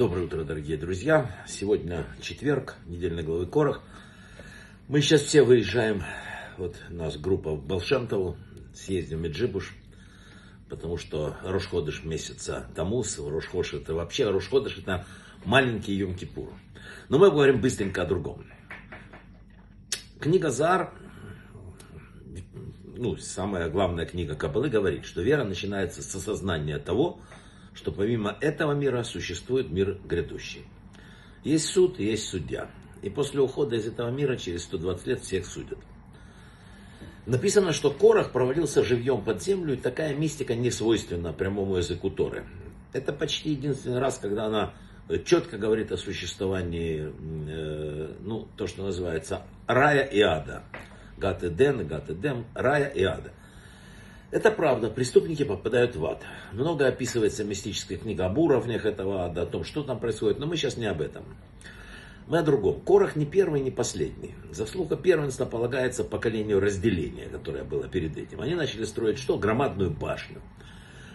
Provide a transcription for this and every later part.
Доброе утро, дорогие друзья. Сегодня четверг, недельной главы Корах. Мы сейчас все выезжаем, вот у нас группа в Балшемтову, съездим в Меджибуш, потому что Рошходыш месяца Тамус, Рошходыш это вообще, Рошходыш это маленький Йом-Кипур. Но мы говорим быстренько о другом. Книга Зар, ну, самая главная книга Кабалы говорит, что вера начинается с осознания того, что помимо этого мира существует мир грядущий. Есть суд, есть судья. И после ухода из этого мира через 120 лет всех судят. Написано, что Корах провалился живьем под землю, и такая мистика не свойственна прямому языку Торы. Это почти единственный раз, когда она четко говорит о существовании, э, ну, то, что называется рая и ада. Гат и Ден, Гат и Дем, рая и ада. Это правда, преступники попадают в ад. Много описывается мистическая книга об уровнях этого ада, о том, что там происходит, но мы сейчас не об этом. Мы о другом. Корах не первый, не последний. Заслуга первенства полагается поколению разделения, которое было перед этим. Они начали строить что? Громадную башню.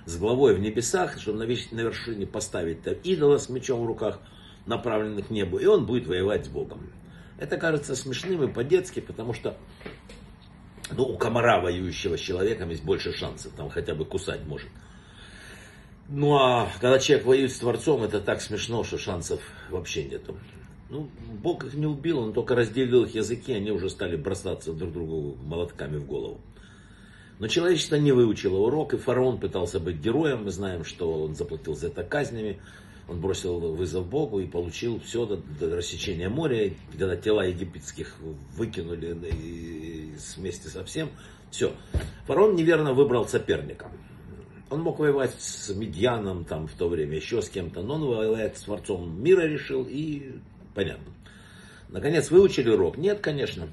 С главой в небесах, чтобы на, вершине поставить там идола с мечом в руках, направленных к небу, и он будет воевать с Богом. Это кажется смешным и по-детски, потому что ну, у комара, воюющего с человеком, есть больше шансов, там хотя бы кусать может. Ну, а когда человек воюет с Творцом, это так смешно, что шансов вообще нету. Ну, Бог их не убил, он только разделил их языки, они уже стали бросаться друг другу молотками в голову. Но человечество не выучило урок, и фараон пытался быть героем. Мы знаем, что он заплатил за это казнями. Он бросил вызов Богу и получил все до, до рассечения моря. Когда тела египетских выкинули вместе со всем, все. Фараон неверно выбрал соперника. Он мог воевать с Медьяном там в то время, еще с кем-то, но он воевает с Творцом мира решил и понятно. Наконец выучили урок? Нет, конечно.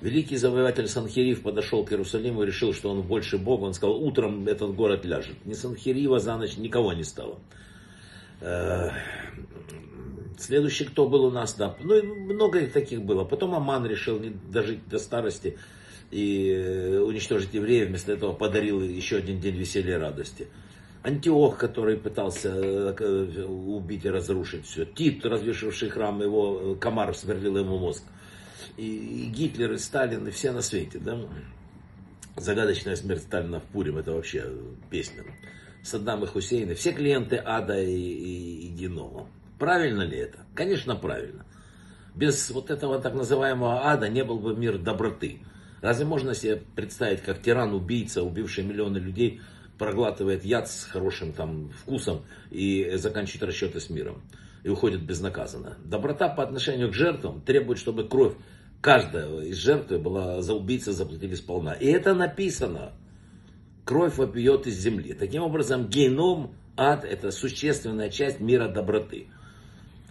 Великий завоеватель Санхирив подошел к Иерусалиму и решил, что он больше Бога. Он сказал, утром этот город ляжет. Ни Санхирива за ночь никого не стало. Э, следующий, кто был у нас, да, ну много таких было. Потом Аман решил не дожить до старости и э, уничтожить евреев, вместо этого подарил еще один день веселья и радости. Антиох, который пытался э, убить и разрушить все. Тит, развешивший храм, его комар сверлил ему мозг. И, и Гитлер, и Сталин, и все на свете. Да? Загадочная смерть Сталина в Пурим, это вообще песня. Саддам и Хусейна, все клиенты ада и, и, и Генома. Правильно ли это? Конечно, правильно. Без вот этого так называемого ада не был бы мир доброты. Разве можно себе представить, как тиран-убийца, убивший миллионы людей, проглатывает яд с хорошим там вкусом и заканчивает расчеты с миром и уходит безнаказанно. Доброта по отношению к жертвам требует, чтобы кровь каждая из жертвы была за убийцу заплатили сполна. И это написано кровь вопьет из земли. Таким образом, геном, ад – это существенная часть мира доброты.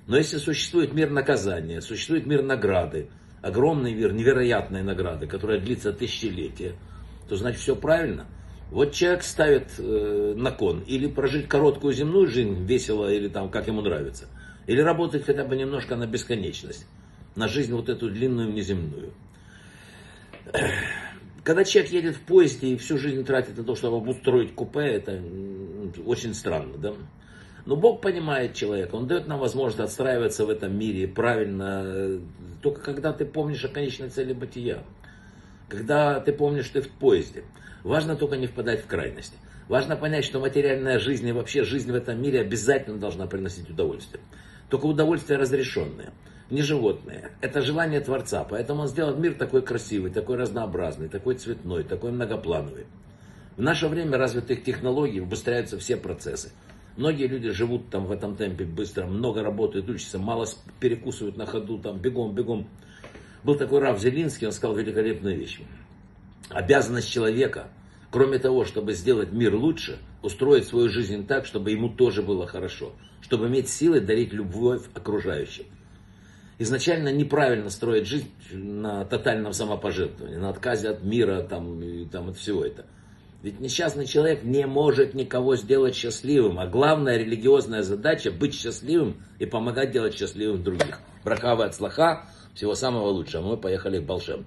Но если существует мир наказания, существует мир награды, огромный мир невероятной награды, которая длится тысячелетия, то значит все правильно. Вот человек ставит э, на кон или прожить короткую земную жизнь весело или там как ему нравится, или работать хотя бы немножко на бесконечность, на жизнь вот эту длинную внеземную. Когда человек едет в поезде и всю жизнь тратит на то, чтобы обустроить купе, это очень странно, да? Но Бог понимает человека, Он дает нам возможность отстраиваться в этом мире правильно, только когда ты помнишь о конечной цели бытия. Когда ты помнишь, что ты в поезде. Важно только не впадать в крайности. Важно понять, что материальная жизнь и вообще жизнь в этом мире обязательно должна приносить удовольствие. Только удовольствие разрешенное не животные. Это желание Творца. Поэтому он сделал мир такой красивый, такой разнообразный, такой цветной, такой многоплановый. В наше время развитых технологий убыстряются все процессы. Многие люди живут там в этом темпе быстро, много работают, учатся, мало перекусывают на ходу, там бегом, бегом. Был такой Раф Зелинский, он сказал великолепную вещь. Обязанность человека, кроме того, чтобы сделать мир лучше, устроить свою жизнь так, чтобы ему тоже было хорошо, чтобы иметь силы дарить любовь окружающим изначально неправильно строить жизнь на тотальном самопожертвовании, на отказе от мира там, и там, от всего этого. Ведь несчастный человек не может никого сделать счастливым, а главная религиозная задача быть счастливым и помогать делать счастливым других. Брахава от слаха, всего самого лучшего. Мы поехали к Балшемтову.